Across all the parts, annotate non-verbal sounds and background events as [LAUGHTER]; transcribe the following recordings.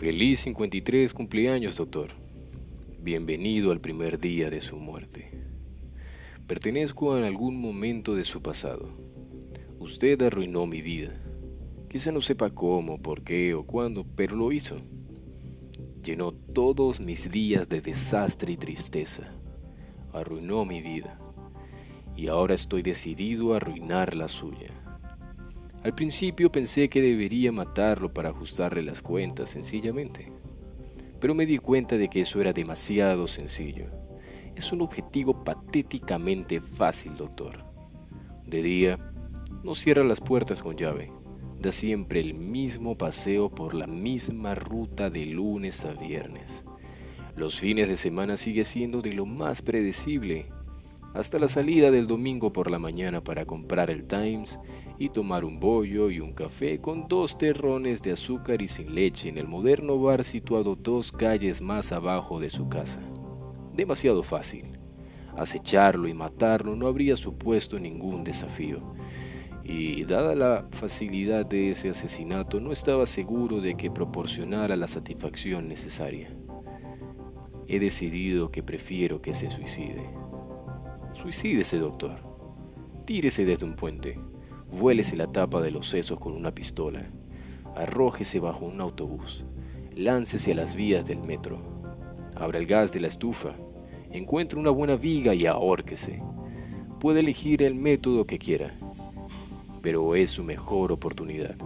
Feliz 53 cumpleaños, doctor. Bienvenido al primer día de su muerte. Pertenezco a algún momento de su pasado. Usted arruinó mi vida. Quizá no sepa cómo, por qué o cuándo, pero lo hizo. Llenó todos mis días de desastre y tristeza. Arruinó mi vida. Y ahora estoy decidido a arruinar la suya. Al principio pensé que debería matarlo para ajustarle las cuentas sencillamente, pero me di cuenta de que eso era demasiado sencillo. Es un objetivo patéticamente fácil, doctor. De día, no cierra las puertas con llave. Da siempre el mismo paseo por la misma ruta de lunes a viernes. Los fines de semana sigue siendo de lo más predecible hasta la salida del domingo por la mañana para comprar el Times y tomar un bollo y un café con dos terrones de azúcar y sin leche en el moderno bar situado dos calles más abajo de su casa. Demasiado fácil. Acecharlo y matarlo no habría supuesto ningún desafío. Y dada la facilidad de ese asesinato, no estaba seguro de que proporcionara la satisfacción necesaria. He decidido que prefiero que se suicide. Suicídese, doctor. Tírese desde un puente. Vuélese la tapa de los sesos con una pistola. Arrójese bajo un autobús. Láncese a las vías del metro. Abra el gas de la estufa. Encuentre una buena viga y ahórquese. Puede elegir el método que quiera, pero es su mejor oportunidad.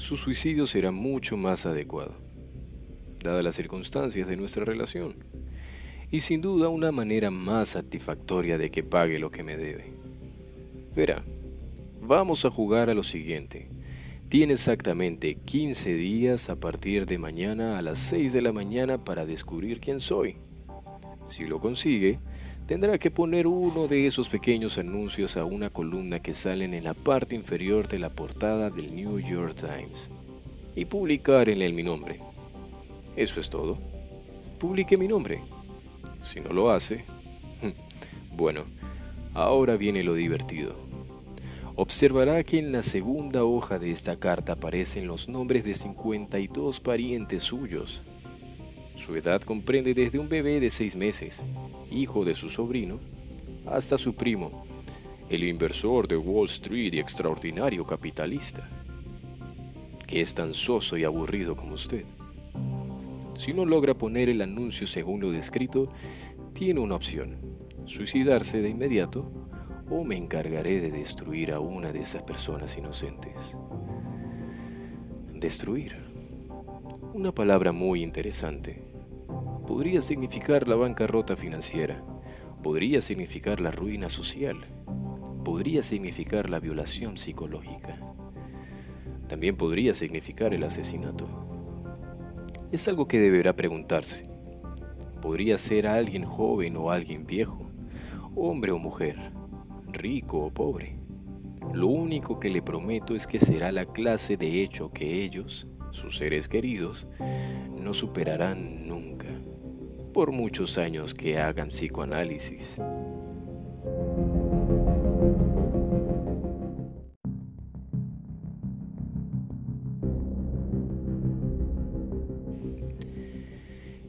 Su suicidio será mucho más adecuado, dadas las circunstancias de nuestra relación, y sin duda una manera más satisfactoria de que pague lo que me debe. Verá, vamos a jugar a lo siguiente. Tiene exactamente 15 días a partir de mañana a las 6 de la mañana para descubrir quién soy. Si lo consigue, tendrá que poner uno de esos pequeños anuncios a una columna que salen en la parte inferior de la portada del New York Times y publicar en él mi nombre. Eso es todo. Publique mi nombre. Si no lo hace, [LAUGHS] bueno, ahora viene lo divertido. Observará que en la segunda hoja de esta carta aparecen los nombres de 52 parientes suyos su edad comprende desde un bebé de seis meses, hijo de su sobrino, hasta su primo, el inversor de Wall Street y extraordinario capitalista, que es tan soso y aburrido como usted. Si no logra poner el anuncio según lo descrito, tiene una opción, suicidarse de inmediato o me encargaré de destruir a una de esas personas inocentes. Destruir. Una palabra muy interesante podría significar la bancarrota financiera, podría significar la ruina social, podría significar la violación psicológica, también podría significar el asesinato. Es algo que deberá preguntarse. Podría ser alguien joven o alguien viejo, hombre o mujer, rico o pobre. Lo único que le prometo es que será la clase de hecho que ellos, sus seres queridos, no superarán nunca por muchos años que hagan psicoanálisis.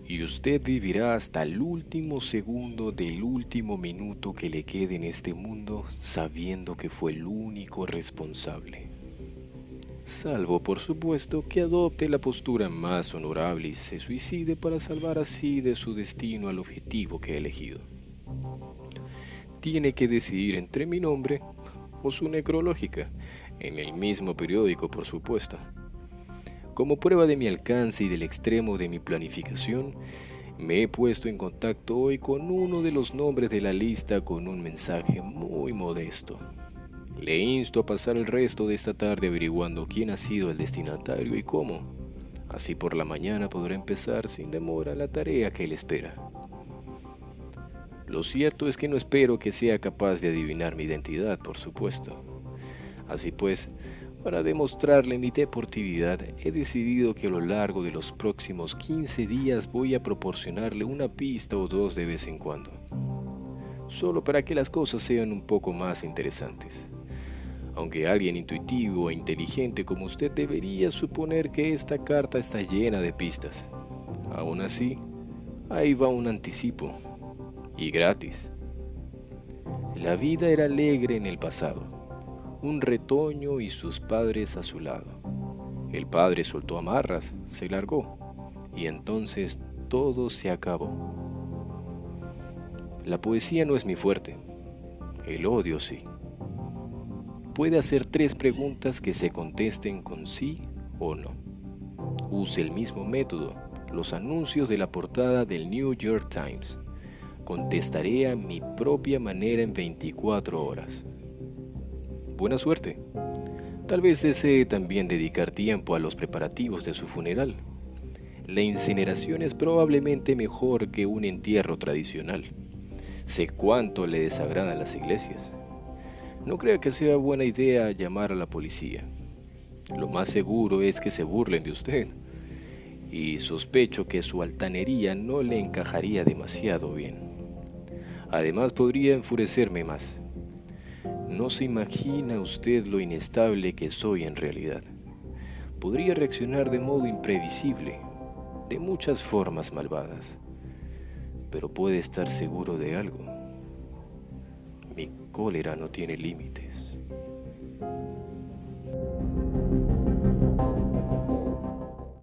Y usted vivirá hasta el último segundo del último minuto que le quede en este mundo sabiendo que fue el único responsable salvo por supuesto que adopte la postura más honorable y se suicide para salvar así de su destino al objetivo que ha elegido. Tiene que decidir entre mi nombre o su necrológica, en el mismo periódico por supuesto. Como prueba de mi alcance y del extremo de mi planificación, me he puesto en contacto hoy con uno de los nombres de la lista con un mensaje muy modesto. Le insto a pasar el resto de esta tarde averiguando quién ha sido el destinatario y cómo. Así por la mañana podrá empezar sin demora la tarea que le espera. Lo cierto es que no espero que sea capaz de adivinar mi identidad, por supuesto. Así pues, para demostrarle mi deportividad, he decidido que a lo largo de los próximos 15 días voy a proporcionarle una pista o dos de vez en cuando solo para que las cosas sean un poco más interesantes. Aunque alguien intuitivo e inteligente como usted debería suponer que esta carta está llena de pistas. Aún así, ahí va un anticipo. Y gratis. La vida era alegre en el pasado. Un retoño y sus padres a su lado. El padre soltó amarras, se largó. Y entonces todo se acabó. La poesía no es mi fuerte. El odio sí puede hacer tres preguntas que se contesten con sí o no. Use el mismo método, los anuncios de la portada del New York Times. Contestaré a mi propia manera en 24 horas. Buena suerte. Tal vez desee también dedicar tiempo a los preparativos de su funeral. La incineración es probablemente mejor que un entierro tradicional. Sé cuánto le desagradan las iglesias. No crea que sea buena idea llamar a la policía. Lo más seguro es que se burlen de usted. Y sospecho que su altanería no le encajaría demasiado bien. Además podría enfurecerme más. No se imagina usted lo inestable que soy en realidad. Podría reaccionar de modo imprevisible, de muchas formas malvadas. Pero puede estar seguro de algo. Mi cólera no tiene límites.